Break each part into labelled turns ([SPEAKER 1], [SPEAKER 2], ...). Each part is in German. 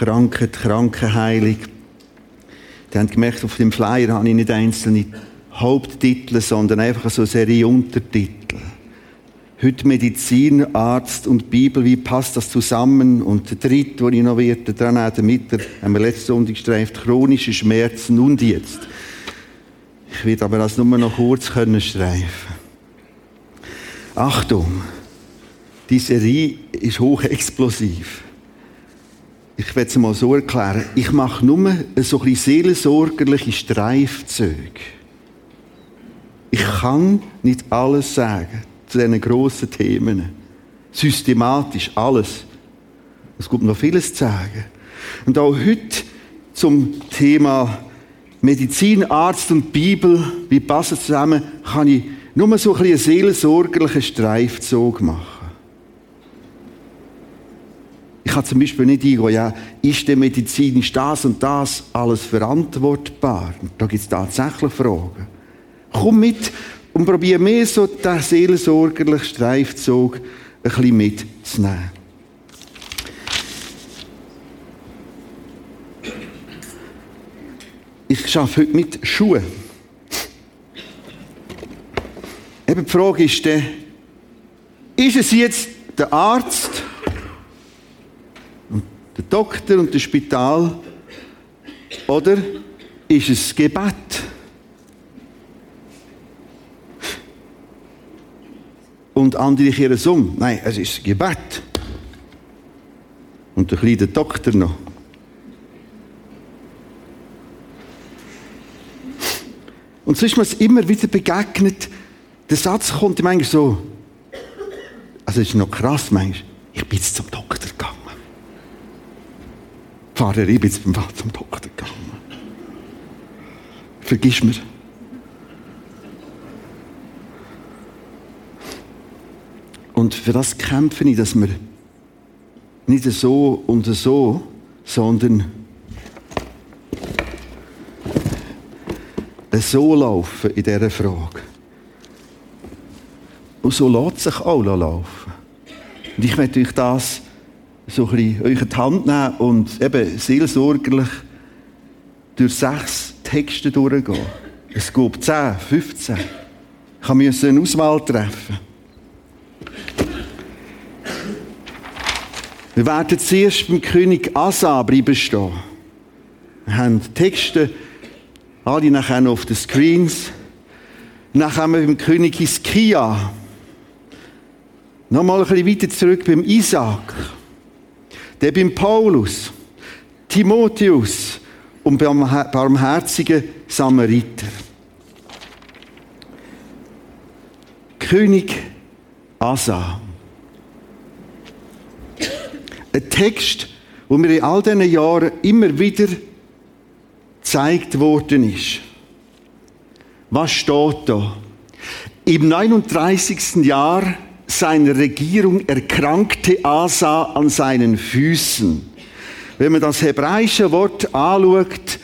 [SPEAKER 1] Krankheit, Krankenheilung. Die haben gemerkt, auf dem Flyer habe ich nicht einzelne Haupttitel, sondern einfach so eine Serie Untertitel. Heute Medizin, Arzt und Bibel, wie passt das zusammen? Und der dritte, den ich noch werde, dran damit, haben wir letzten Sonntag gestreift, chronische Schmerzen und jetzt. Ich werde aber das nur noch kurz können streifen. Achtung, die Serie ist hochexplosiv. Ich werde es mal so erklären. Ich mache nur so ein seelensorgerliche Streifzüge. Ich kann nicht alles sagen zu diesen grossen Themen. Systematisch alles. Es gibt noch vieles zu sagen. Und auch heute zum Thema Medizin, Arzt und Bibel, wie passen zusammen, kann ich nur so ein seelensorgerlichen Streifzug machen. Ich kann zum Beispiel nicht eingehen, ja, ist der medizinisch das und das alles verantwortbar? Da gibt es tatsächlich Fragen. Komm mit und probiere mir so den seelsorgerlichen Streifzug ein bisschen mitzunehmen. Ich arbeite heute mit Schuhen. Eben die Frage ist dann, ist es jetzt der Arzt, und Doktor und das Spital oder ist es Gebet? Und andere kehren es um. Nein, es ist Gebet. Und der kleine Doktor noch. Und so ist mir es immer wieder begegnet. Der Satz kommt manchmal so. Also, es ist noch krass, manchmal. Ich bin jetzt zum Doktor Pfarrer, ich bin zum Doktor gegangen. Vergiss mir. Und für das kämpfe ich, dass wir nicht so und so, sondern so laufen in dieser Frage. Und so lässt sich auch laufen. Und ich möchte euch das so ein bisschen euch die Hand nehmen und eben seelsorgerlich durch sechs Texte durchgehen. Es gibt zehn, 15. Ich musste eine Auswahl treffen. Wir werden zuerst beim König Asa bleiben stehen. Wir haben Texte alle nachher noch auf den Screens. Dann haben wir beim König Hiskia. Nochmal ein bisschen weiter zurück beim Isaac. Der beim Paulus, Timotheus und beim barmherzigen Samariter. König Asa. Ein Text, wo mir in all diesen Jahren immer wieder gezeigt worden ist. Was steht da? Im 39. Jahr seiner Regierung erkrankte Asa an seinen Füßen. Wenn man das hebräische Wort anschaut,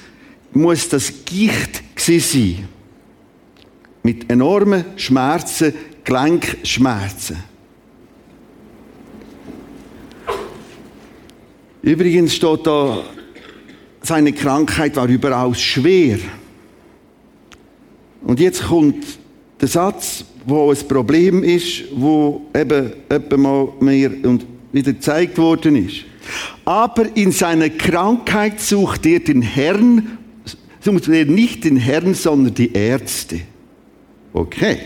[SPEAKER 1] muss das Gicht sein. Mit enormen Schmerzen, Gelenkschmerzen. Übrigens steht da, seine Krankheit war überaus schwer. Und jetzt kommt der Satz, wo ein Problem ist, wo eben etwa mal mehr und wieder gezeigt worden ist. Aber in seiner Krankheit sucht er den Herrn, sucht er nicht den Herrn, sondern die Ärzte. Okay.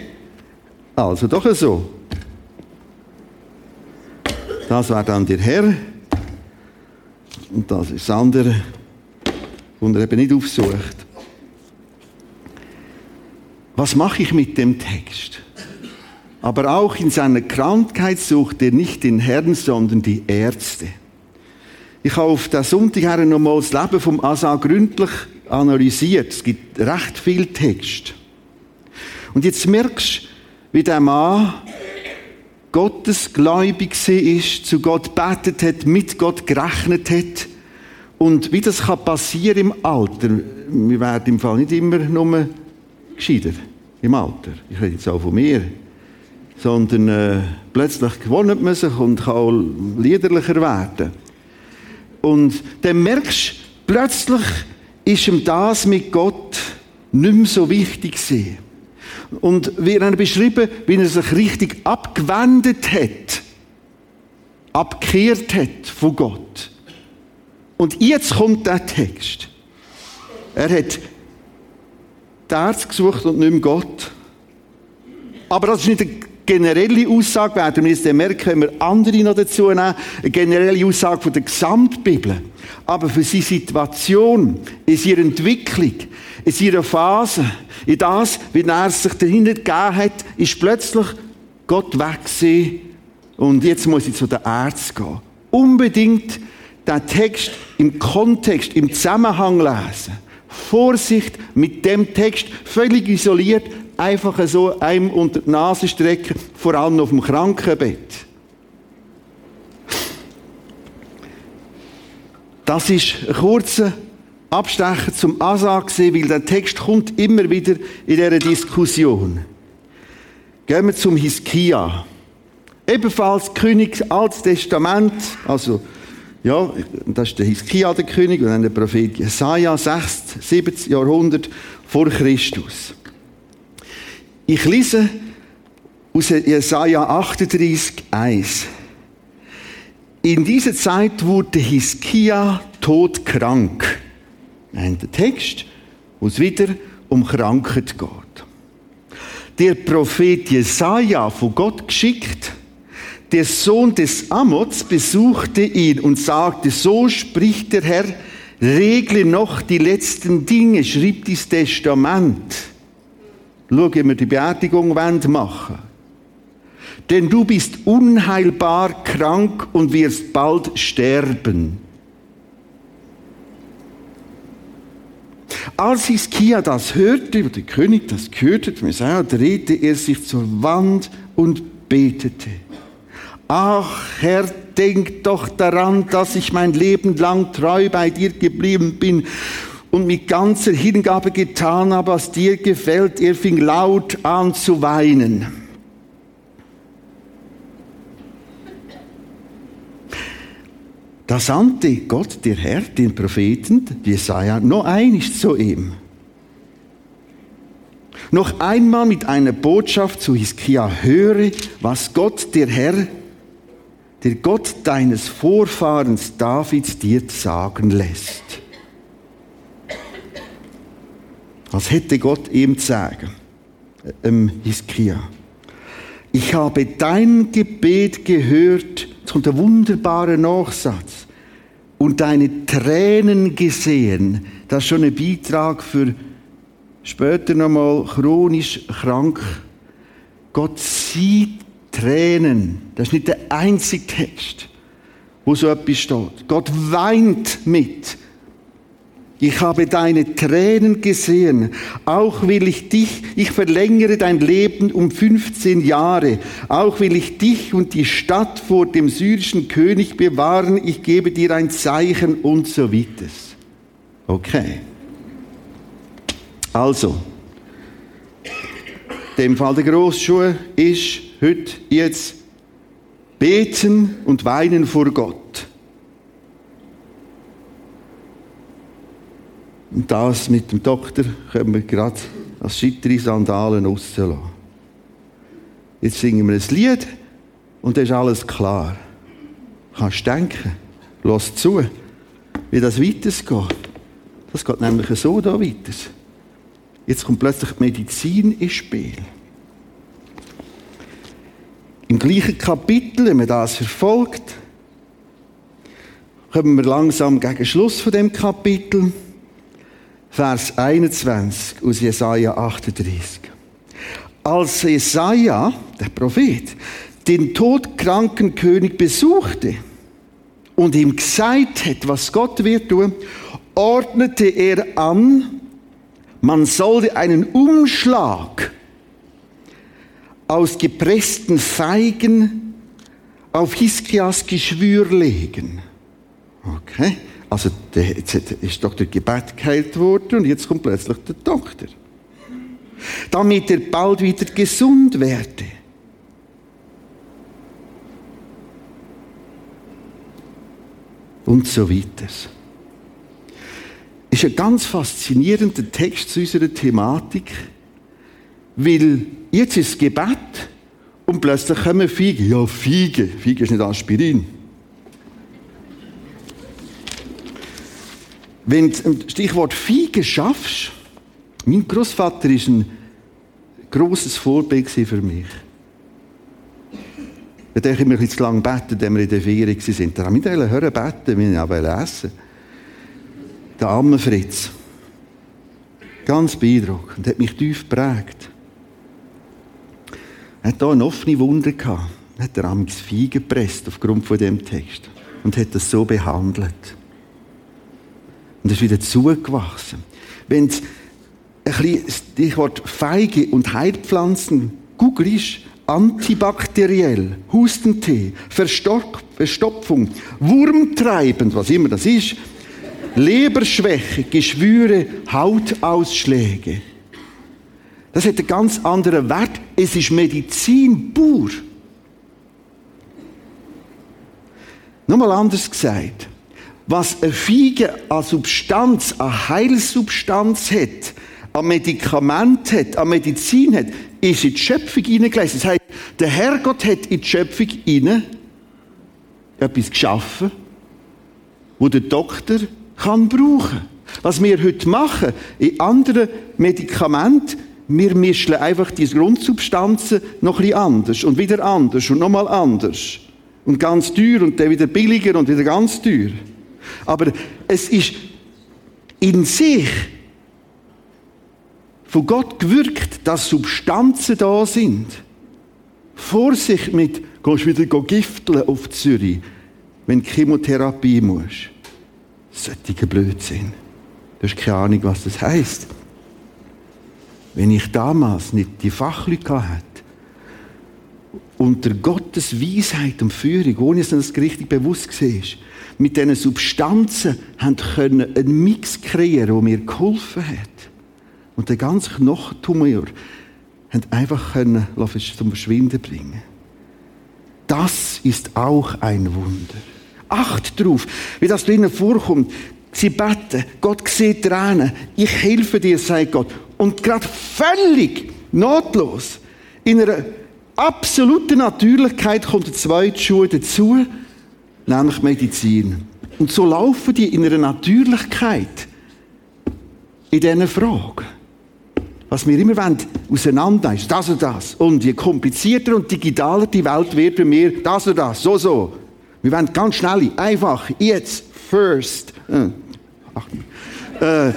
[SPEAKER 1] Also doch so. Das war dann der Herr, und das ist das andere, und er eben nicht aufsucht. Was mache ich mit dem Text? Aber auch in seiner Krankheit sucht er nicht den Herrn, sondern die Ärzte. Ich habe auf der Sonntag her nochmal das Leben vom Asa gründlich analysiert. Es gibt recht viel Text. Und jetzt merkst du, wie der Mann gottesgläubig ist, zu Gott betet hat, mit Gott gerechnet hat. Und wie das kann passieren im Alter, wir werden im Fall nicht immer nur gescheiter im Alter. Ich rede jetzt auch von mir. Sondern äh, plötzlich gewohnt man sich und kann auch liederlicher werden. Und dann merkst du, plötzlich ist ihm das mit Gott nicht mehr so wichtig gewesen. Und wie er beschrieben, wie er sich richtig abgewendet hat, abgekehrt hat von Gott. Und jetzt kommt der Text. Er hat die Ärzte gesucht und nicht mehr Gott. Aber das ist nicht eine generelle Aussage, werden wir jetzt merken, wenn wir andere noch dazu nehmen, eine generelle Aussage von der Gesamtbibel. Aber für seine Situation, in ihrer Entwicklung, in ihrer Phase, in das, wie er sich dahinter gegeben hat, ist plötzlich Gott weg und jetzt muss ich zu den Ärzten gehen. Unbedingt den Text im Kontext, im Zusammenhang lesen. Vorsicht mit dem Text, völlig isoliert, einfach so einem unter die Nase strecken, vor allem auf dem Krankenbett. Das ist ein kurzer Abstecher zum Asa weil der Text kommt immer wieder in dieser Diskussion. Gehen wir zum Hiskia. Ebenfalls König, Altes Testament, also ja, das ist der Hiskia, der König, und dann der Prophet Jesaja, 6., 7. Jahrhundert vor Christus. Ich lese aus Jesaja 38, 1. In dieser Zeit wurde Hiskia todkrank. Nein, der Text, wo es wieder um Krankheit geht. Der Prophet Jesaja, von Gott geschickt, der Sohn des Amots besuchte ihn und sagte, so spricht der Herr, regle noch die letzten Dinge, schrieb das Testament. Schau, wie wir die Beerdigung machen Denn du bist unheilbar krank und wirst bald sterben. Als Hiskia das hörte, der König das gehört hat, drehte er sich zur Wand und betete. Ach, Herr, denk doch daran, dass ich mein Leben lang treu bei dir geblieben bin und mit ganzer Hingabe getan habe, was dir gefällt. Er fing laut an zu weinen. Da sandte Gott, der Herr, den Propheten, Jesaja, noch einig zu ihm. Noch einmal mit einer Botschaft zu Hiskia, höre, was Gott, der Herr, der Gott deines Vorfahrens Davids dir sagen lässt. Als hätte Gott ihm zu sagen, ähm, Hiskia. Ich habe dein Gebet gehört, kommt der wunderbare Nachsatz, und deine Tränen gesehen. Das ist schon ein Beitrag für später nochmal chronisch krank. Gott sieht Tränen. Das ist nicht der einzige Text, wo so etwas steht. Gott weint mit. Ich habe deine Tränen gesehen. Auch will ich dich, ich verlängere dein Leben um 15 Jahre. Auch will ich dich und die Stadt vor dem syrischen König bewahren. Ich gebe dir ein Zeichen und so weiter. Okay. Also, dem Fall der Grossschuhe ist heute jetzt beten und weinen vor Gott. Und das mit dem Doktor können wir gerade als schittere Sandalen rauslassen. Jetzt singen wir ein Lied und dann ist alles klar. Du kannst denken, lass zu, wie das weitergeht. Das geht nämlich so da weiter. Jetzt kommt plötzlich die Medizin ins Spiel. Im gleichen Kapitel, wenn man das verfolgt, kommen wir langsam gegen Schluss von dem Kapitel. Vers 21 aus Jesaja 38. Als Jesaja, der Prophet, den todkranken König besuchte und ihm gesagt hat, was Gott wird tun, ordnete er an, man sollte einen Umschlag aus gepressten Feigen auf Hiskias Geschwür legen. Okay? Also, jetzt ist doch der Gebet geheilt worden und jetzt kommt plötzlich der Doktor. Damit er bald wieder gesund werde. und so weiter. Ist ein ganz faszinierender Text zu unserer Thematik, weil jetzt ist Gebet und plötzlich kommen Fiege. Ja, Fiege. Fiege ist nicht Aspirin. Wenn du das Stichwort Fiege schaffst, mein Großvater ist ein großes Vorbild für mich. Ich denke immer ein zu lange beten, wenn wir in der Ferien waren. Da haben wir hören beten, wir wollen essen. Der arme Fritz. Ganz beeindruckend, hat mich tief geprägt. Er hat hier eine offene Wunde. Er hat er amigs Vieh gepresst aufgrund von dem Text. Und hat das so behandelt. Und ist wieder zugewachsen. Wenn ein bisschen Stichwort Feige und Heilpflanzen googelst, antibakteriell, Hustentee, Verstopfung, Wurmtreibend, was immer das ist, Leberschwäche, Geschwüre, Hautausschläge. Das hat einen ganz anderen Wert. Es ist Medizin pur. Nochmal anders gesagt. Was eine Fiege an Substanz, an Heilsubstanz hat, an Medikament hat, an Medizin hat, ist in die Schöpfung hineingelesen. Das heißt, der Herrgott hat in die Schöpfung hinein etwas geschaffen, wo der Doktor kann brauchen. Was wir heute machen, in anderen Medikamenten, wir mischen einfach diese Grundsubstanzen noch ein anders und wieder anders und nochmal anders. Und ganz teuer und dann wieder billiger und wieder ganz teuer. Aber es ist in sich von Gott gewirkt, dass Substanzen da sind. Vorsicht mit, gehst wieder gifteln auf Zürich, wenn du Chemotherapie musst. Solche Blödsinn. Du hast keine Ahnung, was das heißt. Wenn ich damals nicht die Fachleute hatte, unter Gottes Weisheit und Führung, ohne dass das richtig bewusst war, mit diesen Substanzen haben können einen Mix kreieren, der mir geholfen hat. Und der ganze Knochentumor haben einfach können zum Verschwinden bringen. Das ist auch ein Wunder. Acht drauf, wie das drinnen vorkommt. Sie beten, Gott sieht Tränen, ich helfe dir, sagt Gott. Und gerade völlig notlos, in einer absoluten Natürlichkeit kommt der zweite Schuh dazu, nämlich Medizin. Und so laufen die in einer Natürlichkeit in diesen Fragen. Was wir immer wollen, auseinander ist das und das. Und je komplizierter und digitaler die Welt wird bei mir, das und das, so, so. Wir wollen ganz schnell, einfach, jetzt, first. Äh, ach, äh,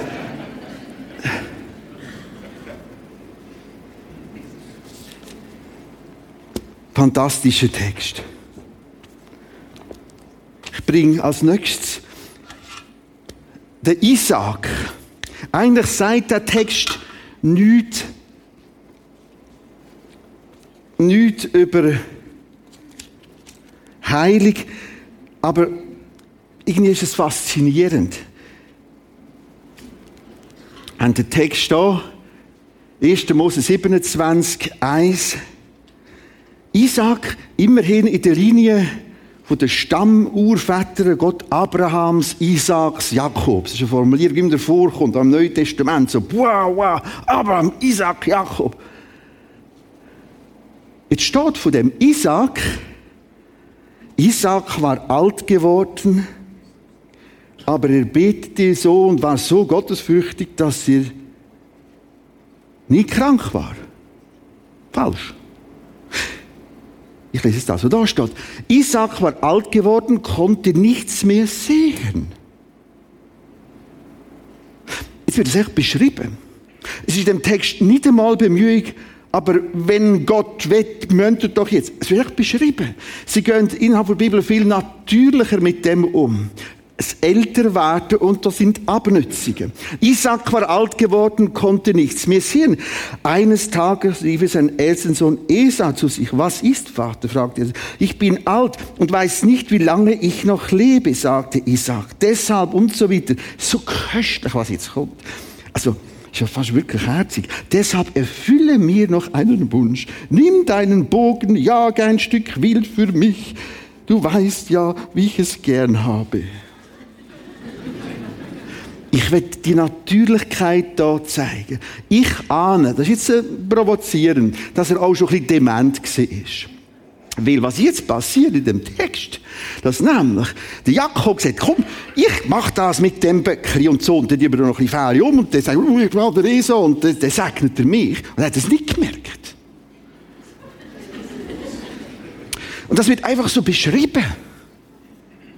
[SPEAKER 1] fantastischer Text. Bringe als nächstes den Isaac. Eigentlich sagt der Text nichts, nichts über heilig, aber irgendwie ist es faszinierend. An der Text da, 1. Mose 27, 1. Isaac, immerhin in der Linie von den Stammurvätern Gott Abrahams, Isaaks, Jakobs. Das ist eine Formulierung, die immer vorkommt am Neuen Testament. So, wow, wow, Abraham, Isaac, Jakob. Jetzt steht von dem Isaac, Isaac war alt geworden, aber er betete so und war so gottesfürchtig, dass er nie krank war. Falsch. Ich lese es da, so da steht. Isaac war alt geworden, konnte nichts mehr sehen. Jetzt wird es echt beschrieben. Es ist im Text nicht einmal Bemühung, aber wenn Gott will, müsst doch jetzt. Es wird echt beschrieben. Sie gehen innerhalb der Bibel viel natürlicher mit dem um das Älterwerden und das sind Abnützige. Isaac war alt geworden, konnte nichts mehr sehen. Eines Tages rief er seinen ältesten Sohn Esau zu sich. Was ist, Vater? fragte er. Ich bin alt und weiß nicht, wie lange ich noch lebe, sagte Isaac. Deshalb und so weiter. So köstlich, was jetzt kommt. Also, ist ja fast wirklich herzig. Deshalb erfülle mir noch einen Wunsch. Nimm deinen Bogen, jag ein Stück Wild für mich. Du weißt ja, wie ich es gern habe. Ich will die Natürlichkeit da zeigen. Ich ahne, das ist jetzt provozierend, dass er auch schon ein bisschen dement war. Weil was jetzt passiert in dem Text, dass nämlich der Jakob sagt, komm, ich mach das mit dem Böckli und so, und dann über noch ein bisschen Fähre um, und der sagt, oh, ich will der Eso, und dann, dann segnet er mich. Und er hat es nicht gemerkt. Und das wird einfach so beschrieben.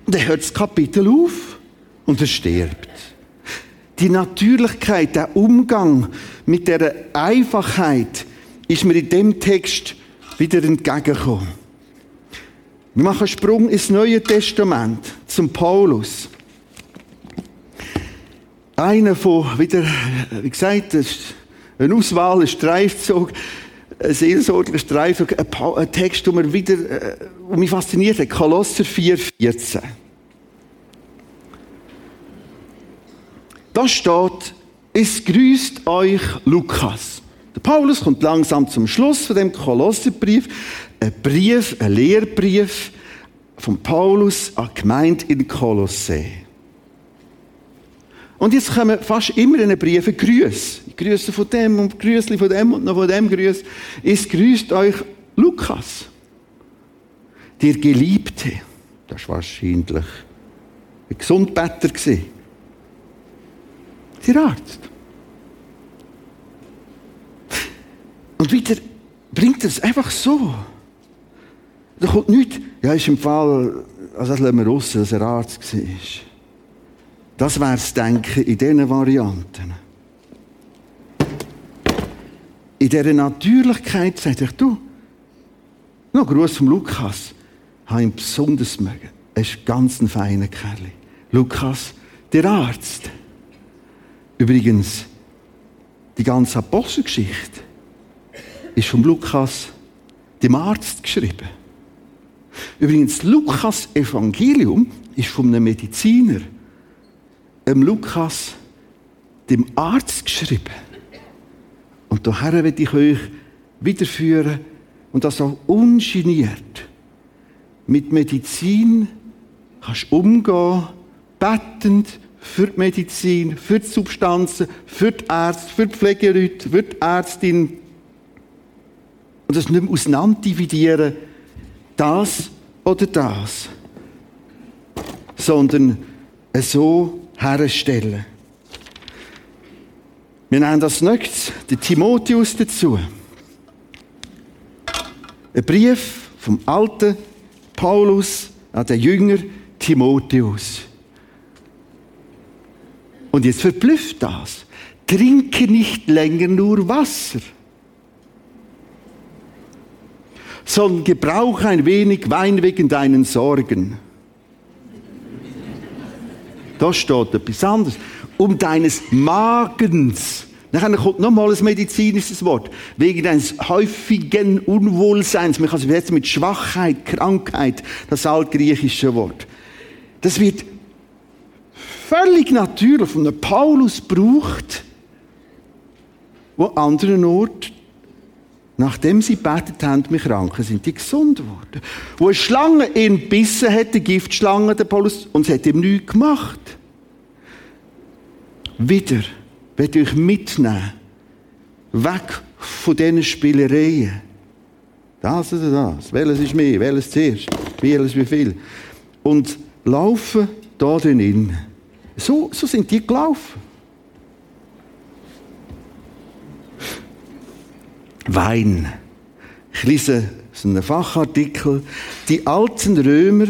[SPEAKER 1] Und dann hört das Kapitel auf und er stirbt. Die Natürlichkeit, der Umgang mit der Einfachheit ist mir in dem Text wieder entgegengekommen. Wir machen einen Sprung ins Neue Testament, zum Paulus. Einer von, wieder, wie gesagt, eine Auswahl, ein Streifzug, ein seelsorglicher Streifzug, ein Text, der mir wieder, äh, der mich fasziniert hat, Kolosser 4,14. Da steht, es grüßt euch Lukas. Der Paulus kommt langsam zum Schluss von dem Kolosserbrief ein Brief, ein Lehrbrief von Paulus an die Gemeinde in Kolossee. Und jetzt kommen fast immer in den Briefen Grüße. Grüße von dem und Grüße von dem und noch von dem Grüße. Es grüßt euch Lukas, der Geliebte. Das war wahrscheinlich ein Gesundbetter Der Arzt. Und wieder bringt er es einfach so. Da kommt nichts. Ja, ist im Fall, also das lassen wir raus, dass er Arzt war. Das wäre das Denken in diesen Varianten. In dieser Natürlichkeit sagt er, du, noch Gruß vom Lukas, habe ihn besonders mögen. Er ist ganz ein feiner Kerl. Lukas, der Arzt. Übrigens, die ganze Apostelgeschichte ist vom Lukas, dem Arzt, geschrieben. Übrigens, Lukas Evangelium ist von einem Mediziner, dem Lukas, dem Arzt, geschrieben. Und daher werde ich euch wiederführen und das auch ungeniert. Mit Medizin kannst du umgehen, bettend für die Medizin, für die Substanzen, für die Ärzte, für die Pflegeleute, für die Ärztin. Und das nicht mehr auseinander dividieren, das oder das, sondern so herstellen. Wir nennen das nächstes den Timotheus dazu. Ein Brief vom alten Paulus an den Jünger Timotheus. Und jetzt verblüfft das. Trinke nicht länger nur Wasser sondern gebrauche ein wenig Wein wegen deinen Sorgen. Da steht etwas anderes. Um deines Magens. Dann kommt nochmal ein medizinisches Wort. Wegen deines häufigen Unwohlseins. Man kann es übersetzen mit Schwachheit, Krankheit. Das altgriechische Wort. Das wird völlig natürlich von einem Paulus braucht, wo anderen Ort Nachdem sie betet haben, mich Kranken sind die gesund geworden. Wo eine Schlange ihn bissen hat, die Giftschlange, der Paulus, und sie hat ihm nichts gemacht. Wieder werde ich euch mitnehmen. Weg von diesen Spielereien. Das oder das. Welches ist mehr? Welches zuerst? Welches wie viel? Und laufen da drin. So, so sind die gelaufen. Wein. Ich lese einen Fachartikel. Die alten Römer,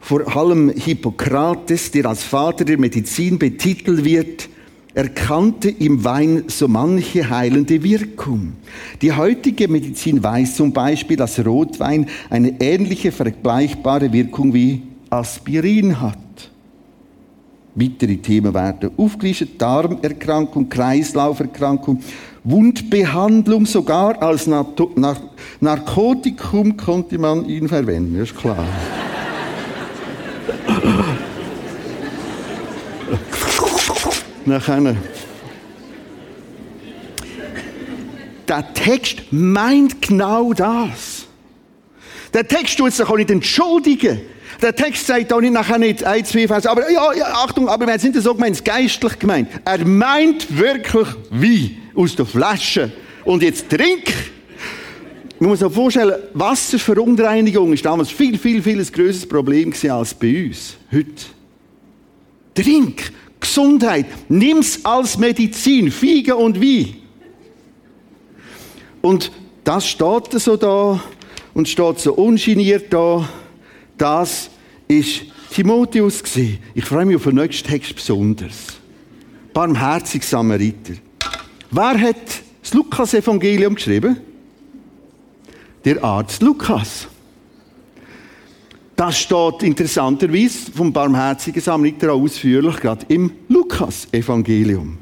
[SPEAKER 1] vor allem Hippokrates, der als Vater der Medizin betitelt wird, erkannte im Wein so manche heilende Wirkung. Die heutige Medizin weiß zum Beispiel, dass Rotwein eine ähnliche vergleichbare Wirkung wie Aspirin hat. Weitere Themen werden aufgelistet. Darmerkrankung, Kreislauferkrankung, Wundbehandlung, sogar als Narkotikum konnte man ihn verwenden, ist klar. Nachher. Der Text meint genau das. Der Text tut sich auch nicht entschuldigen. Der Text sagt auch nicht nachher nicht ein, zwei Vers, aber ja, ja, Achtung, aber wir sind das so gemeint, geistlich gemeint. Er meint wirklich wie aus der Flasche. Und jetzt trink. Man muss sich vorstellen, Wasserverunreinigung ist damals viel, viel, viel ein größeres Problem als bei uns heute. Trink, Gesundheit, nimm's als Medizin, Fiege und wie. Und das steht so da und steht so ungeniert da. Das ist Timotheus gewesen. Ich freue mich auf den nächsten Text besonders. Barmherzig Samariter. Wer hat das Lukas-Evangelium geschrieben? Der Arzt Lukas. Das steht interessanterweise vom barmherzigen Samariter ausführlich gerade im Lukas-Evangelium.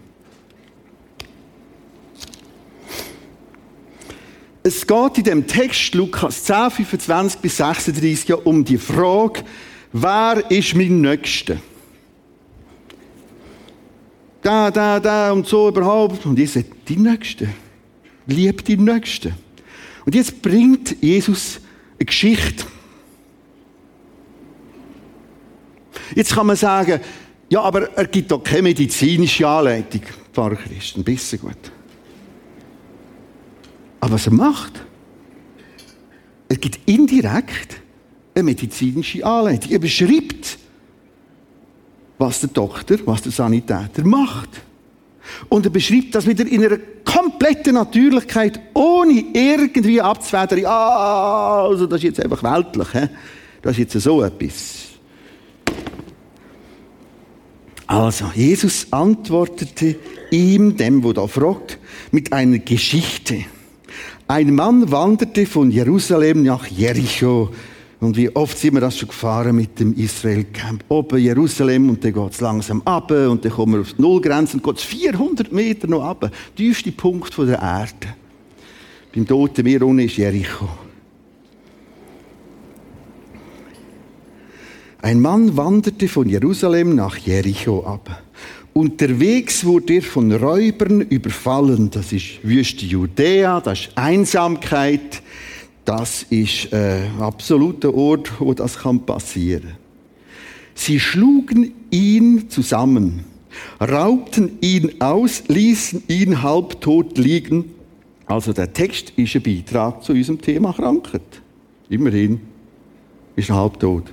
[SPEAKER 1] Es geht in dem Text Lukas 10, 25 bis 36 ja um die Frage, wer ist mein Nächster? Da, da, da und so überhaupt. Und ihr sagt, die Nächste. Lieb die Nächste. Und jetzt bringt Jesus eine Geschichte. Jetzt kann man sagen, ja, aber er gibt doch keine medizinische Anleitung, Pfarrer Christ, ein bisschen gut. Aber was er macht, er gibt indirekt eine medizinische Anleitung. Er beschreibt, was der Doktor, was der Sanitäter macht. Und er beschreibt das wieder in einer kompletten Natürlichkeit, ohne irgendwie abzuwädern. Ah, also das ist jetzt einfach weltlich. He? Das ist jetzt so etwas. Also, Jesus antwortete ihm, dem, wo da fragt, mit einer Geschichte. Ein Mann wanderte von Jerusalem nach Jericho. Und wie oft sind wir das schon gefahren mit dem Israel-Camp. Oben Jerusalem und dann geht es langsam ab und dann kommen wir auf die Nullgrenze und geht es 400 Meter noch ab. Tiefste Punkt der Erde. Beim Toten Meer unten ist Jericho. Ein Mann wanderte von Jerusalem nach Jericho ab. Unterwegs wurde er von Räubern überfallen. Das ist Wüste Judäa, das ist Einsamkeit, das ist äh, absoluter Ort, wo das kann passieren. Sie schlugen ihn zusammen, raubten ihn aus, ließen ihn halbtot liegen. Also der Text ist ein Beitrag zu unserem Thema Krankheit. Immerhin ist er halbtot.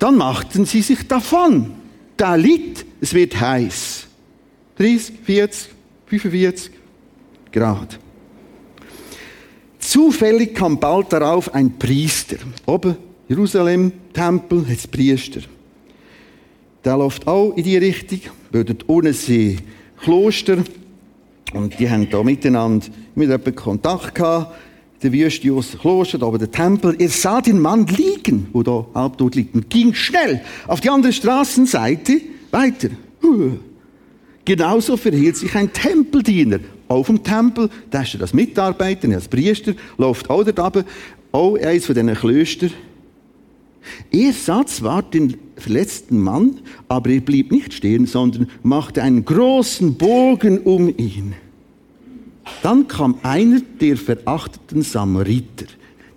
[SPEAKER 1] Dann machten sie sich davon da liegt, es wird heiß. 30, 40, 45 Grad. Zufällig kam bald darauf ein Priester. Oben Jerusalem, Tempel, jetzt Priester. Der läuft auch in die Richtung, bildet ohne See Kloster. Und die haben da miteinander mit Kontakt gehabt der Wüste aus dem Kloster, da oben der Tempel. Er sah den Mann liegen, wo da halbtot liegt, und ging schnell auf die andere Straßenseite weiter. Genauso verhielt sich ein Tempeldiener. Auf dem Tempel, da ist er als Mitarbeiter, als Priester, läuft auch da oben, auch eines von diesen Klöstern. Er sah zwar den verletzten Mann, aber er blieb nicht stehen, sondern machte einen großen Bogen um ihn. Dann kam einer der verachteten Samariter.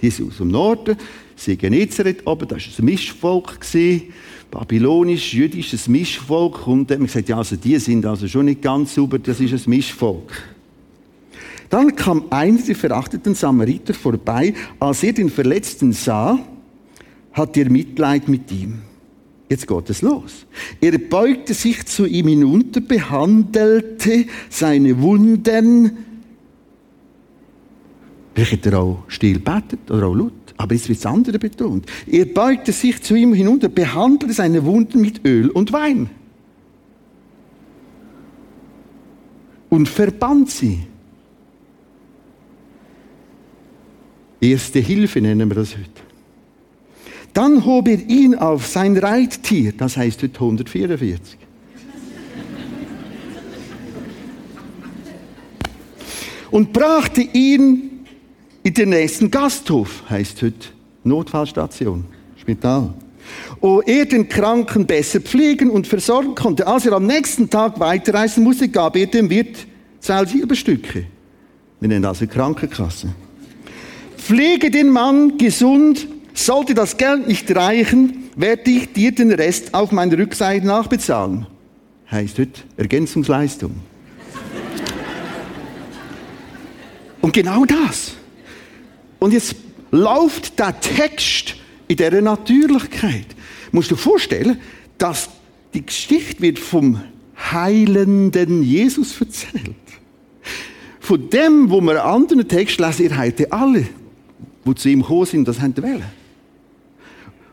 [SPEAKER 1] Die sind aus dem Norden, sie Genezareth oben, das war ein Mischvolk, babylonisch-jüdisches Mischvolk. Und dann haben wir gesagt, ja, also die sind also schon nicht ganz sauber, das ist ein Mischvolk. Dann kam einer der verachteten Samariter vorbei. Als er den Verletzten sah, hat er Mitleid mit ihm. Jetzt geht es los. Er beugte sich zu ihm hinunter, behandelte seine Wunden, Vielleicht hat er auch still betet oder auch laut. Aber jetzt wird das andere betont. Er beugte sich zu ihm hinunter, behandelte seine Wunden mit Öl und Wein. Und verband sie. Erste Hilfe nennen wir das heute. Dann hob er ihn auf sein Reittier, das heißt heute 144. und brachte ihn in den nächsten Gasthof, heißt heute Notfallstation, Spital. Wo er den Kranken besser pflegen und versorgen konnte. Als er am nächsten Tag weiterreisen musste, gab er dem Wirt zwei Silberstücke. Wir nennen das eine Krankenkasse. Pflege den Mann gesund, Sollte das Geld nicht reichen, werde ich dir den Rest auf meiner Rückseite nachbezahlen. Heißt heute Ergänzungsleistung. Und genau das. Und jetzt läuft der Text in dieser Natürlichkeit. Musst du dir vorstellen, dass die Geschichte wird vom heilenden Jesus erzählt. Von dem, wo wir anderen Text lesen, ihr heilt alle, die zu ihm gekommen sind, das haben wollen.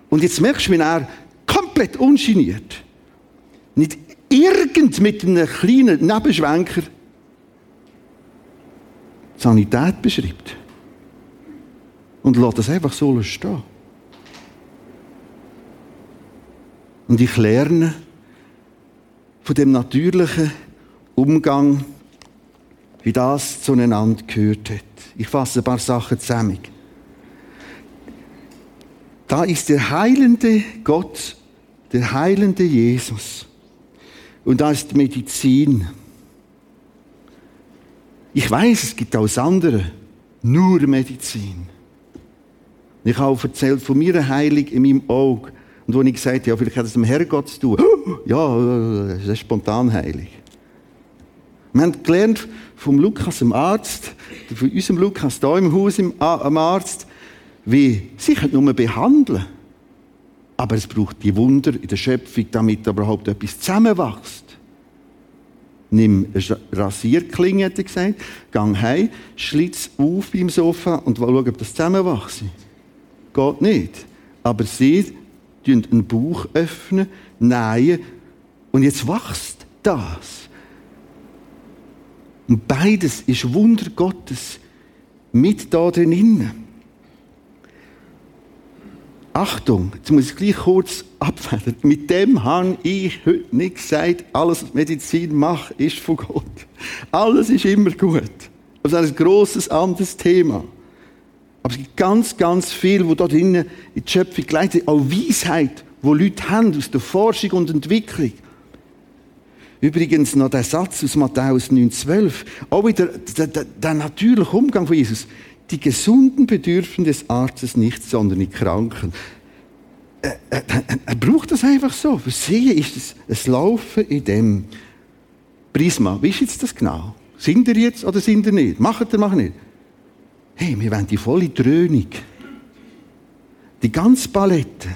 [SPEAKER 1] Und jetzt merkst du, wie er komplett ungeniert, nicht irgend mit einem kleinen Nebenschwenker Sanität beschreibt. Und lässt das einfach so stehen. Und ich lerne von dem natürlichen Umgang, wie das zueinander gehört hat. Ich fasse ein paar Sachen zusammen. Da ist der heilende Gott, der heilende Jesus. Und da ist Medizin. Ich weiß, es gibt das andere, nur Medizin. Ich habe auch erzählt von mir Heilung in meinem Auge. Und wo ich gesagt habe, ja, vielleicht hat es dem Herrgott zu tun. Ja, das ist spontan heilig. Wir haben gelernt vom Lukas, dem Arzt, von unserem Lukas hier im Haus, am Arzt, wie sie können nur behandeln. Aber es braucht die Wunder in der Schöpfung, damit überhaupt etwas zusammenwächst. Nimm eine Rasierklinge, hat er gesagt, gang heim, schlitz auf beim Sofa und schau, ob das zusammenwachsen. Geht nicht. Aber sie öffnen einen Bauch, öffnen, nähen und jetzt wächst das. Und beides ist Wunder Gottes mit da drinnen. Achtung, jetzt muss ich gleich kurz abwenden. Mit dem habe ich heute nicht gesagt, alles, was Medizin macht, ist von Gott. Alles ist immer gut. Das ist ein grosses, anderes Thema. Aber es gibt ganz, ganz viel, wo da drinnen in die Schöpfung geleitet auch Weisheit, wo Leute haben aus der Forschung und Entwicklung. Übrigens noch der Satz aus Matthäus 9,12. Auch wieder der, der, der natürliche Umgang von Jesus. Die Gesunden bedürfen des Arztes nicht, sondern die Kranken. Er, er, er braucht das einfach so. Für sie ist es ein Laufen in dem Prisma. Wie ist jetzt das genau? Sind ihr jetzt oder sind ihr nicht? Macht ihr, macht nicht? Hey, wir wollen die volle Dröhnung. Die ganze Palette.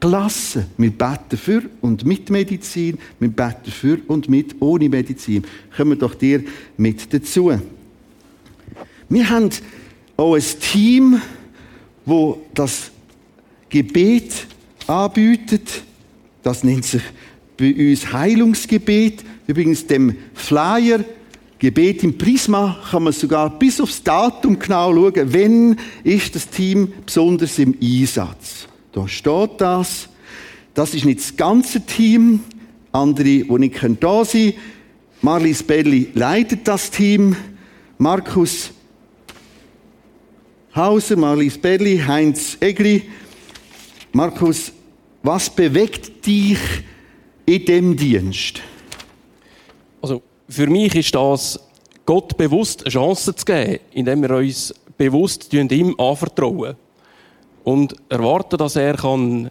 [SPEAKER 1] Klasse. Wir beten für und mit Medizin. Wir beten für und mit ohne Medizin. Kommen doch dir mit dazu. Wir haben auch ein Team, wo das Gebet anbietet. Das nennt sich bei uns Heilungsgebet. Übrigens dem Flyer Gebet im Prisma kann man sogar bis aufs Datum genau schauen, wenn ist das Team besonders im Einsatz. Da steht das. Das ist nicht das ganze Team. Andere, die nicht da sein können. Marlies Belli leitet das Team. Markus Hauser, Marlies Belli, Heinz Egli. Markus, was bewegt dich in dem Dienst?
[SPEAKER 2] Für mich ist das, Gott bewusst eine Chance zu geben, indem wir uns bewusst ihm anvertrauen und erwarten, dass er kann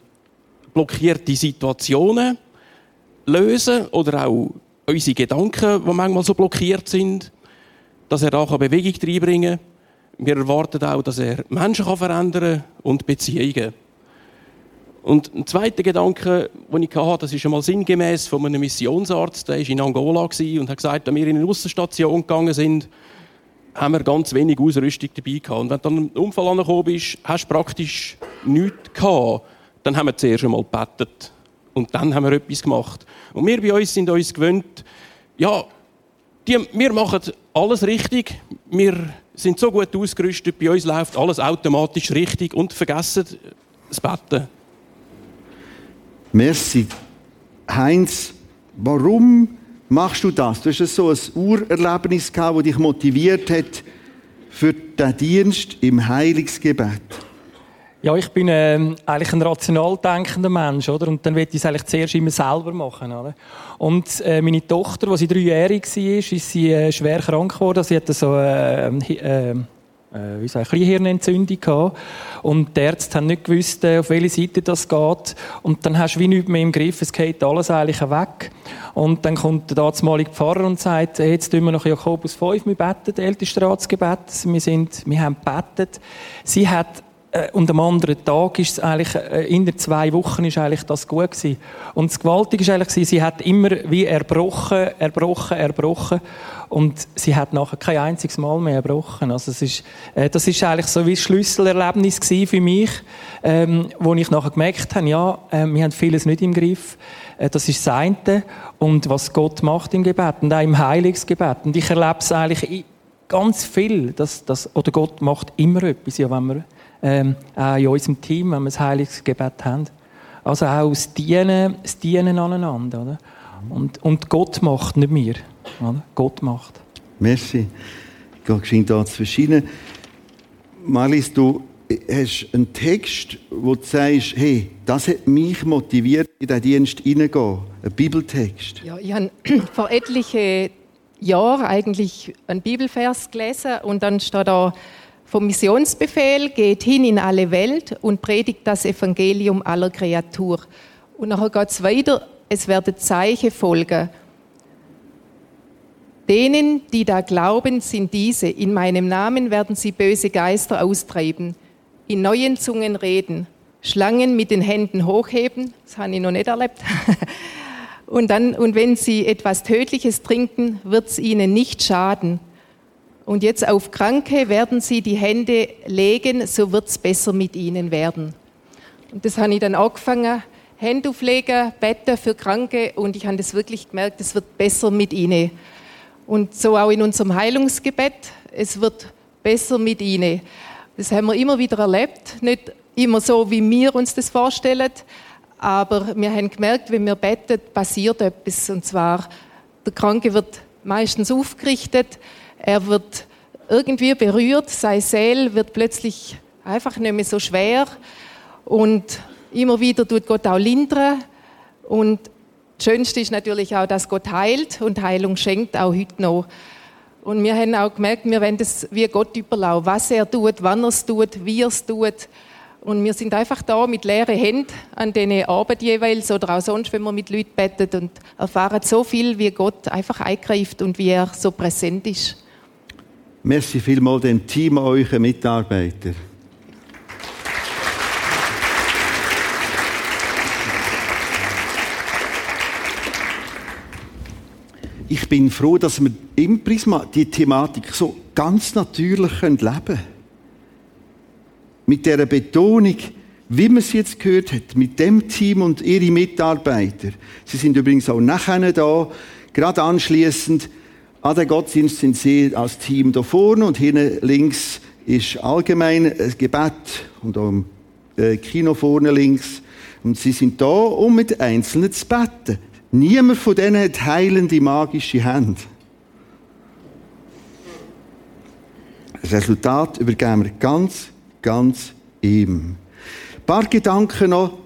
[SPEAKER 2] blockierte Situationen lösen oder auch unsere Gedanken, die manchmal so blockiert sind, dass er da Bewegung reinbringen kann. Wir erwarten auch, dass er Menschen verändern kann und Beziehungen. Und ein zweiter Gedanke, den ich hatte, das ist einmal sinngemäß von einem Missionsarzt, der war in Angola und hat gesagt, als wir in eine Aussenstation gegangen sind, haben wir ganz wenig Ausrüstung dabei gehabt. Und wenn dann einen Unfall angekommen bist, hast du praktisch nichts gehabt. Dann haben wir zuerst einmal gebetet. Und dann haben wir etwas gemacht. Und wir bei uns sind uns gewöhnt, ja, die, wir machen alles richtig. Wir sind so gut ausgerüstet, bei uns läuft alles automatisch richtig und vergessen das Betten.
[SPEAKER 1] Merci. Heinz, warum machst du das? Du hast so ein Urerlebnis gehabt, das dich motiviert hat für den Dienst im Heilungsgebet.
[SPEAKER 3] Ja, ich bin äh, eigentlich ein rational denkender Mensch, oder? Und dann will ich es eigentlich zuerst immer selber machen, oder? Und äh, meine Tochter, als sie dreijährig war, ist sie äh, schwer krank geworden. Sie hatte so äh, äh, äh, wie so eine Hirnentzündung gehabt. Und die Ärzte haben nicht gewusst, äh, auf welche Seite das geht. Und dann hast du wie nichts mehr im Griff, es geht alles eigentlich weg. Und dann kommt der damalige Pfarrer und sagt, hey, jetzt tun wir noch Jakobus 5, wir beten, älteste Ratsgebet. Wir, sind, wir haben gebetet. Sie hat äh, und am anderen Tag ist es eigentlich, äh, in der zwei Wochen ist eigentlich das gut gewesen. Und das Gewaltige ist eigentlich, sie hat immer wie erbrochen, erbrochen, erbrochen. Und sie hat nachher kein einziges Mal mehr erbrochen. Also es ist, äh, das ist eigentlich so wie ein Schlüsselerlebnis für mich, ähm, wo ich nachher gemerkt habe, ja, äh, wir haben vieles nicht im Griff. Äh, das ist das eine. Und was Gott macht im Gebet und auch im Heilungsgebet. Und ich erlebe es eigentlich ganz viel, dass, dass, oder Gott macht immer etwas, ja, wenn wir ähm, auch in unserem Team, wenn wir das Heilungsgebet haben. Also auch das Dienen, das Dienen aneinander. Oder? Und, und Gott macht, nicht wir. Oder? Gott macht.
[SPEAKER 1] Merci. Ich gehe geschehen da zu verschiedenen. Marlies, du hast einen Text, wo du sagst, hey, das hat mich motiviert, in diesen Dienst hineingehen. Ein Bibeltext.
[SPEAKER 4] Ja, ich habe vor etlichen Jahren eigentlich einen Bibelvers gelesen und dann steht da, vom Missionsbefehl, geht hin in alle Welt und predigt das Evangelium aller Kreatur. Und nachher geht es weiter, es werden Zeichen folgen. Denen, die da glauben, sind diese. In meinem Namen werden sie böse Geister austreiben, in neuen Zungen reden, Schlangen mit den Händen hochheben, das habe ich noch nicht erlebt. und, dann, und wenn sie etwas Tödliches trinken, wird es ihnen nicht schaden. Und jetzt auf Kranke werden sie die Hände legen, so wird es besser mit ihnen werden. Und das habe ich dann angefangen, Hände auflegen, Betten für Kranke und ich habe das wirklich gemerkt, es wird besser mit ihnen. Und so auch in unserem Heilungsgebet, es wird besser mit ihnen. Das haben wir immer wieder erlebt, nicht immer so, wie wir uns das vorstellen, aber wir haben gemerkt, wenn wir beten, passiert etwas. Und zwar, der Kranke wird meistens aufgerichtet, er wird irgendwie berührt, seine Seele wird plötzlich einfach nicht mehr so schwer und immer wieder tut Gott auch lindern und das Schönste ist natürlich auch, dass Gott heilt und Heilung schenkt, auch heute noch. Und wir haben auch gemerkt, wir wollen das wie Gott überlaufen, was er tut, wann er es tut, wie er es tut. Und wir sind einfach da mit leeren Händen an diesen Arbeit jeweils oder auch sonst, wenn wir mit Leuten beten und erfahren so viel, wie Gott einfach eingreift und wie er so präsent ist.
[SPEAKER 1] Merci vielmals dem Team, euren Mitarbeiter. Ich bin froh, dass wir im Prisma die Thematik so ganz natürlich leben können. Mit der Betonung, wie man es jetzt gehört hat, mit dem Team und ihre Mitarbeiter. Sie sind übrigens auch nachher da, gerade anschließend an den Gottesdienst sind Sie als Team da vorne und hinten links ist allgemein ein Gebet und auch im äh, Kino vorne links. Und Sie sind da, um mit Einzelnen zu beten. Niemand von denen hat heilende magische Hände. Das Resultat übergeben wir ganz, ganz ihm. Ein paar Gedanken noch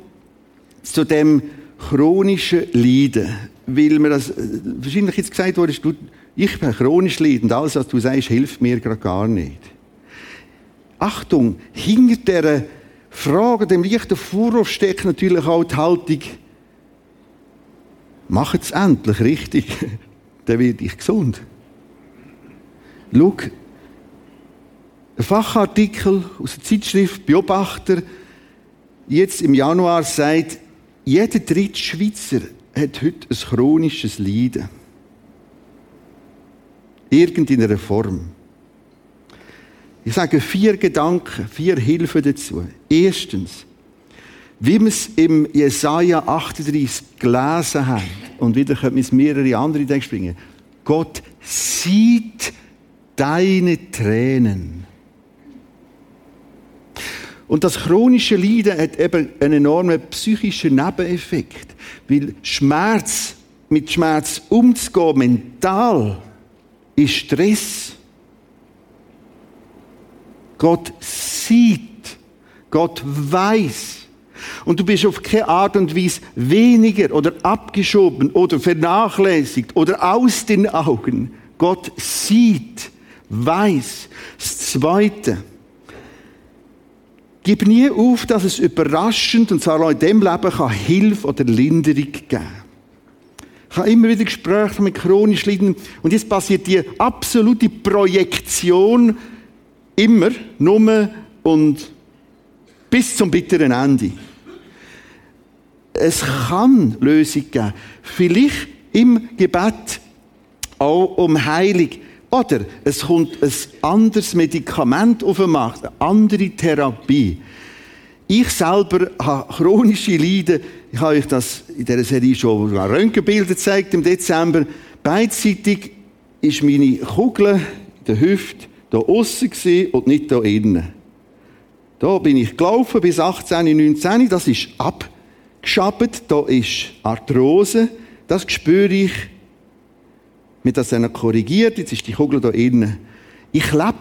[SPEAKER 1] zu dem chronischen Leiden. Weil mir das äh, wahrscheinlich jetzt gesagt wurde, ich bin chronisch leidend, alles, was du sagst, hilft mir gerade gar nicht. Achtung, hinter dieser Frage, dem leichten Vorwurf steckt natürlich auch die Haltung, mach es endlich richtig, dann werde ich gesund. Schau, ein Fachartikel aus der Zeitschrift Beobachter jetzt im Januar sagt, jeder dritte Schweizer hat heute ein chronisches Leiden. Irgendeiner Form. Ich sage vier Gedanken, vier Hilfen dazu. Erstens, wie wir es im Jesaja 38 gelesen haben, und wieder können wir mehrere andere Dinge springen. Gott sieht deine Tränen. Und das chronische Leiden hat eben einen enormen psychischen Nebeneffekt, weil Schmerz, mit Schmerz umzugehen, mental, ist Stress. Gott sieht, Gott weiß. Und du bist auf keine Art und Weise weniger oder abgeschoben oder vernachlässigt oder aus den Augen. Gott sieht, weiß. Das Zweite. Gib nie auf, dass es überraschend, und zwar auch in dem Leben, kann Hilfe oder Linderung geben. Ich habe immer wieder Gespräche mit chronisch Leiden und jetzt passiert die absolute Projektion immer, nur und bis zum bitteren Ende. Es kann Lösung geben. Vielleicht im Gebet auch um Heilung. Oder es kommt ein anderes Medikament auf den Markt, eine andere Therapie. Ich selber habe chronische Leiden. Ich habe euch das in dieser Serie schon Röntgenbilder gezeigt im Dezember. Beidseitig ist meine Kugel in der Hüfte hier aussen und nicht hier innen. Da bin ich gelaufen bis 18, 19. Das ist abgeschabt. Da ist Arthrose. Das spüre ich. Mir das dann korrigiert. Jetzt ist die Kugel da innen. Ich lebe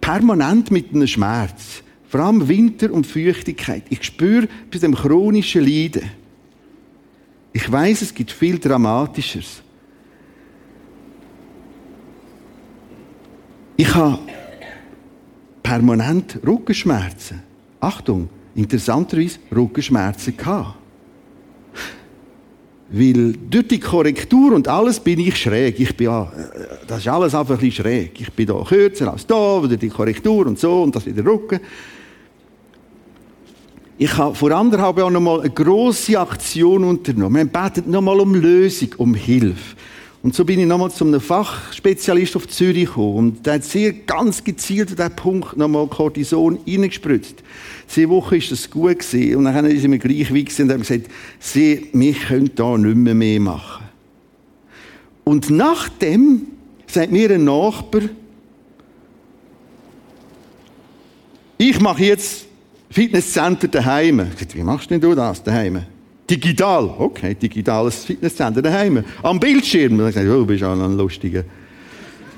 [SPEAKER 1] permanent mit einem Schmerz. Vor allem Winter und Feuchtigkeit. Ich spüre bei dem chronischen Leiden. Ich weiß, es gibt viel Dramatischeres. Ich habe permanent Rückenschmerzen. Achtung, interessanterweise Rückenschmerzen gehabt. Weil durch die Korrektur und alles bin ich schräg. Ich bin das ist alles einfach ein bisschen schräg. Ich bin da kürzer als da, durch die Korrektur und so und das wieder Rücken. Ich habe vor anderthalb Jahren noch mal eine grosse Aktion unternommen. Wir beten noch mal um Lösung, um Hilfe. Und so bin ich nochmal zu einem Fachspezialist auf Zürich gekommen. Und der hat sehr ganz gezielt an diesen Punkt nochmal Cortison reingespritzt. Diese Woche ist das gut gewesen. Und dann ist er mir gleich wie und haben gesagt, sie, wir können da nicht mehr, mehr machen. Und nachdem sagt mir ein Nachbar, ich mache jetzt Fitnesscenter daheim. Wie machst denn du das daheim? Digital. Okay, digitales Fitnesscenter daheim. Am Bildschirm. Ich dachte, oh, du bist auch ein lustiger.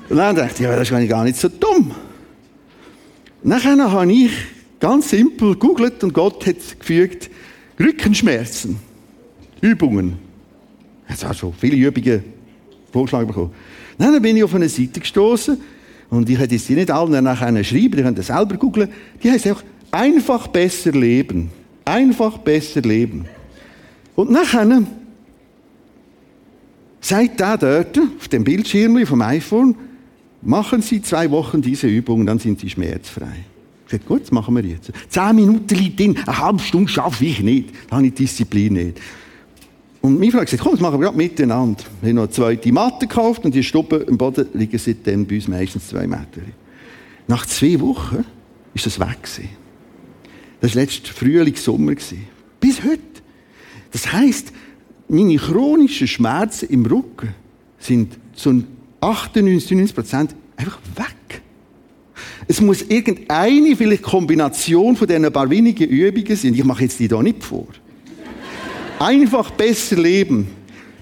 [SPEAKER 1] Und dann dachte ich, ja, das ist gar nicht so dumm. Nachher habe ich ganz simpel gegoogelt und Gott hat gefügt, Rückenschmerzen, Übungen. Jetzt habe schon viele Übungen Vorschlag bekommen. Dann bin ich auf eine Seite gestoßen und ich hätte sie nicht allen nachher schreiben, die können das selber googeln. Die heißt auch einfach besser leben. Einfach besser leben. Und nachher sagt der dort auf dem Bildschirm vom iPhone, machen Sie zwei Wochen diese Übung, dann sind Sie schmerzfrei. Ich sage, gut, das machen wir jetzt. Zehn Minuten liegt drin, eine halbe Stunde schaffe ich nicht. Da habe ich Disziplin nicht. Und meine Frau gesagt, komm, das machen wir gerade miteinander. Wir haben noch eine zweite Matte gekauft und die Stuppen im Boden liegen seitdem bei uns meistens zwei Meter. Nach zwei Wochen ist das weg gewesen. Das war letztes Frühling, Sommer. Bis heute. Das heißt, meine chronischen Schmerzen im Rücken sind zu 98, 99 Prozent einfach weg. Es muss irgendeine vielleicht Kombination von diesen paar wenigen Übungen sein. Ich mache jetzt die da nicht vor. Einfach besser leben.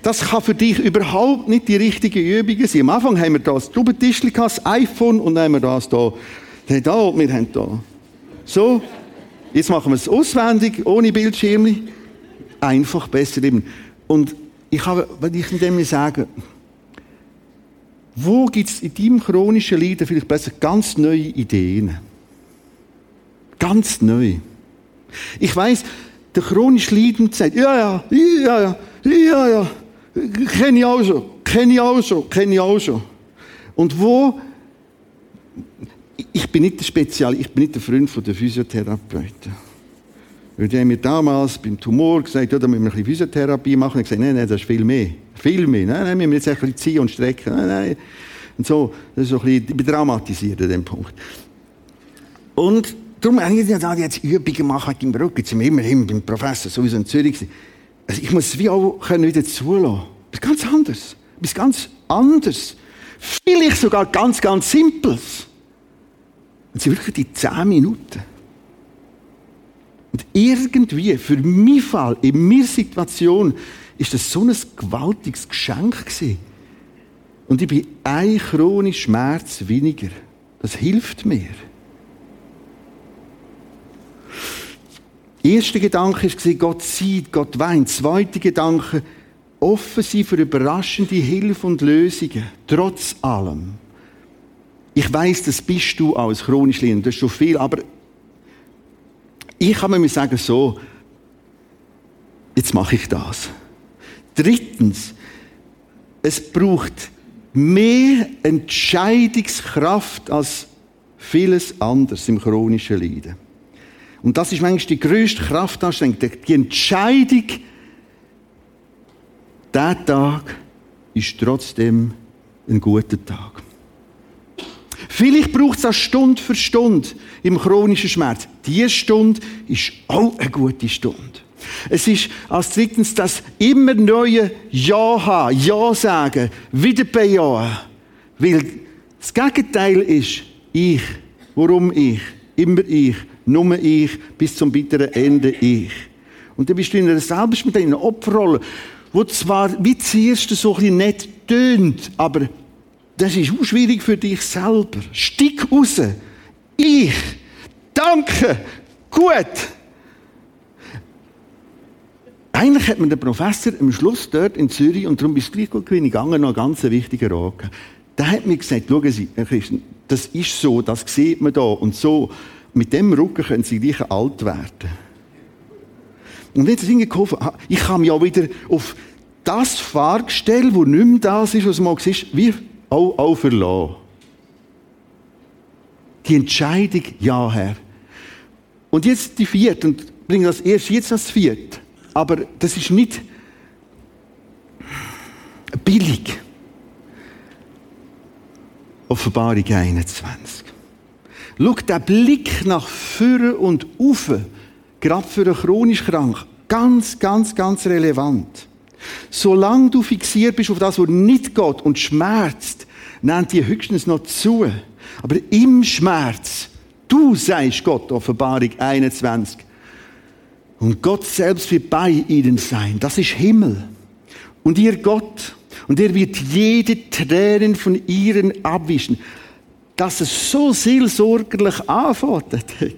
[SPEAKER 1] Das kann für dich überhaupt nicht die richtige Übung sein. Am Anfang haben wir das Tubentischli, das iPhone und dann haben wir das da. Da, und wir haben da. So. Jetzt machen wir es auswendig, ohne Bildschirmli einfach besser leben. Und ich habe, wenn ich dem sagen, wo gibt es in deinem chronischen Leiden vielleicht besser ganz neue Ideen? Ganz neu. Ich weiß, der chronisch Leidende sagt, ja, ja, ja, ja, ja, ja, kenne ich auch schon, kenne ich auch schon, kenne ich auch schon. Und wo, ich bin nicht der Spezial, ich bin nicht der Freund der Physiotherapeuten. Weil die haben mir damals beim Tumor gesagt, ja, da müssen wir ein bisschen Physiotherapie machen. Ich habe gesagt, nein, nein, das ist viel mehr. Viel mehr. Nein, nein, wir müssen jetzt ein bisschen ziehen und strecken. Nein, nein. Und so, das ist so ein bisschen, ich bin traumatisiert an dem Punkt. Und darum habe ich jetzt Übungen machen im Rücken. Jetzt sind wir immerhin beim Professor sowieso in Zürich. Also ich muss es wie auch können wieder zulassen. Das ist ganz anders. Das ist ganz anders. Vielleicht sogar ganz, ganz Simples. Und sie wirklich die zehn Minuten. Und irgendwie, für meinen Fall, in meiner Situation, ist das so ein gewaltiges Geschenk gewesen. Und ich bin ein chronischer Schmerz weniger. Das hilft mir. Der erste Gedanke war, Gott sieht, Gott weint. Zweiter Gedanke, offen sein für überraschende Hilfe und Lösungen, trotz allem. Ich weiß, das bist du als chronisch Leidender, das ist schon viel, aber ich kann mir sagen, so, jetzt mache ich das. Drittens, es braucht mehr Entscheidungskraft als vieles anderes im chronischen Leiden. Und das ist manchmal die größte Kraftanstrengung. Die Entscheidung, der Tag ist trotzdem ein guter Tag. Vielleicht braucht es auch Stunde für Stunde im chronischen Schmerz. Diese Stunde ist auch eine gute Stunde. Es ist als drittens das immer neue Ja haben, Ja sagen, wieder bejahen. Weil das Gegenteil ist ich. Warum ich? Immer ich. Nur ich. Bis zum bitteren Ende ich. Und dann bist du in einer selbst mit einer Opferrolle, wo zwar wie zuerst so ein bisschen nett tönt, aber das ist auch schwierig für dich selber. Stieg raus. Ich. Danke. Gut. Eigentlich hat mir der Professor am Schluss dort in Zürich, und darum bist du gleich gut gegangen, noch einen ganz wichtigen Rat. Der hat mir gesagt, schauen Sie, Herr Christen, das ist so, das sieht man da und so. Mit dem Rücken können Sie gleich alt werden. Und jetzt ist geholfen, ich kann mich ja wieder auf das Fahrgestell, wo nicht mehr das ist, was man ist, wie auch, auch verlassen. Die Entscheidung, ja, Herr. Und jetzt die vierte, und bringe das erst jetzt als vierte. Aber das ist nicht billig. Offenbarung 21. Schau, der Blick nach vorne und ufe, gerade für einen chronisch krank, ganz, ganz, ganz relevant. Solange du fixiert bist auf das, was nicht geht und schmerzt, nennt dir höchstens noch zu. Aber im Schmerz, du sagst Gott, Offenbarung 21. Und Gott selbst wird bei ihnen sein. Das ist Himmel. Und ihr Gott, und er wird jede Tränen von ihren abwischen. Dass es so seelsorgerlich anfängt, der.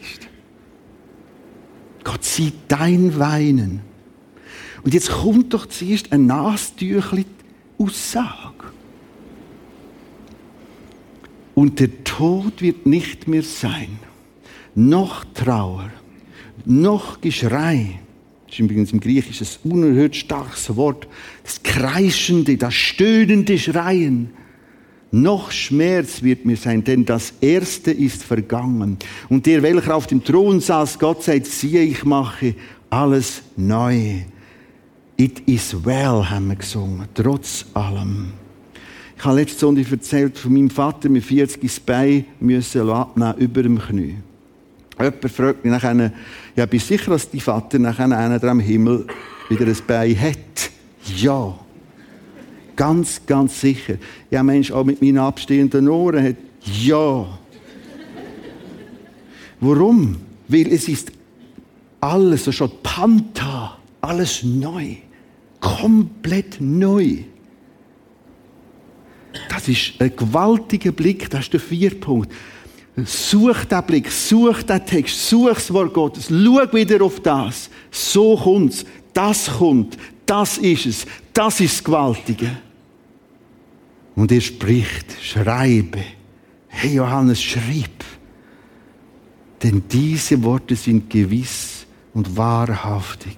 [SPEAKER 1] Gott sieht dein Weinen. Und jetzt kommt doch zuerst ein Nastüchli Aussage. Und der Tod wird nicht mehr sein, noch Trauer, noch Geschrei. Das ist übrigens im Griechischen ein unerhört starkes Wort. Das kreischende, das stöhnende Schreien. Noch Schmerz wird mir sein, denn das Erste ist vergangen. Und der, welcher auf dem Thron saß, Gott sagt, siehe, ich mache alles neu. It is well, haben wir gesungen, trotz allem. Ich habe letzte Sonntag erzählt von meinem Vater mit 40 ins Bein müssen abnehmen, über dem Knie. Jemand fragt mich nachher, ja, bist du sicher, dass dein Vater nachher einer am Himmel wieder ein Bein hat? Ja. Ganz, ganz sicher. Ja, Mensch, auch mit meinen abstehenden Ohren hat ja. Warum? Weil es ist alles, so schon Panta, alles neu komplett neu. Das ist ein gewaltiger Blick, das ist der vierte Punkt. Such den Blick, such den Text, such das Wort Gottes, schau wieder auf das. So kommt's, das kommt, das ist es, das ist das Gewaltige. Und er spricht, schreibe. Hey Johannes, schreib. Denn diese Worte sind gewiss und wahrhaftig.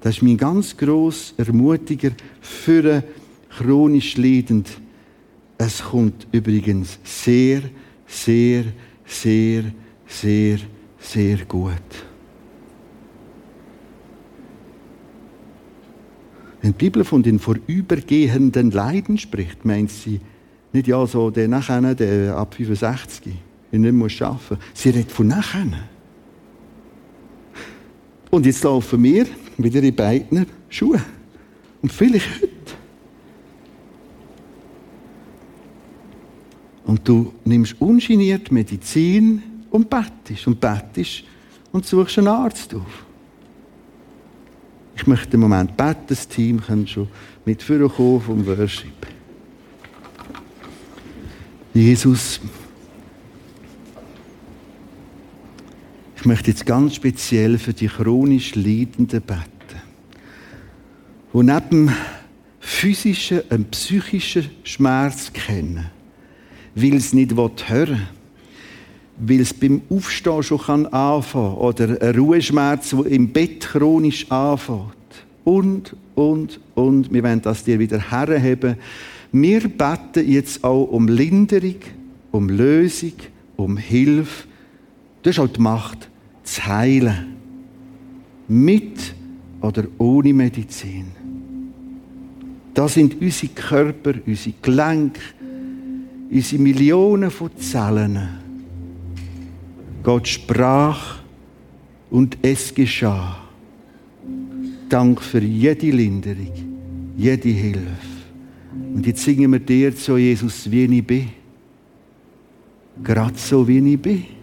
[SPEAKER 1] Das ist mein ganz gross Ermutiger für einen chronisch Leidend. Es kommt übrigens sehr, sehr, sehr, sehr, sehr gut. Wenn die Bibel von den vorübergehenden Leiden spricht, meint sie nicht ja so der nachher, der ab 65, der nicht mehr arbeiten muss. Sie redet von nachher. Und jetzt laufen wir wieder in beiden Schuhen. Und vielleicht heute. Und du nimmst ungeniert Medizin und bettest und bettest und suchst einen Arzt auf. Ich möchte im Moment beten, das Team kann schon mit vorkommen vom Worship. Jesus, Ich möchte jetzt ganz speziell für die chronisch Leidenden beten, die neben physischen und psychischen Schmerz kennen, weil es nicht hören. Weil es beim Aufstehen schon kann anfangen oder ein Ruheschmerz, der im Bett chronisch anfängt. Und, und, und. Wir wollen das dir wieder herheben. Wir beten jetzt auch um Linderung, um Lösung, um Hilfe. Das ist auch die Macht, zu heilen. Mit oder ohne Medizin. Das sind unsere Körper, unsere Gelenke, unsere Millionen von Zellen. Gott sprach und es geschah. Dank für jede Linderung, jede Hilfe. Und jetzt singen wir dir zu Jesus, wie ich bin. Gerade so, wie ich bin.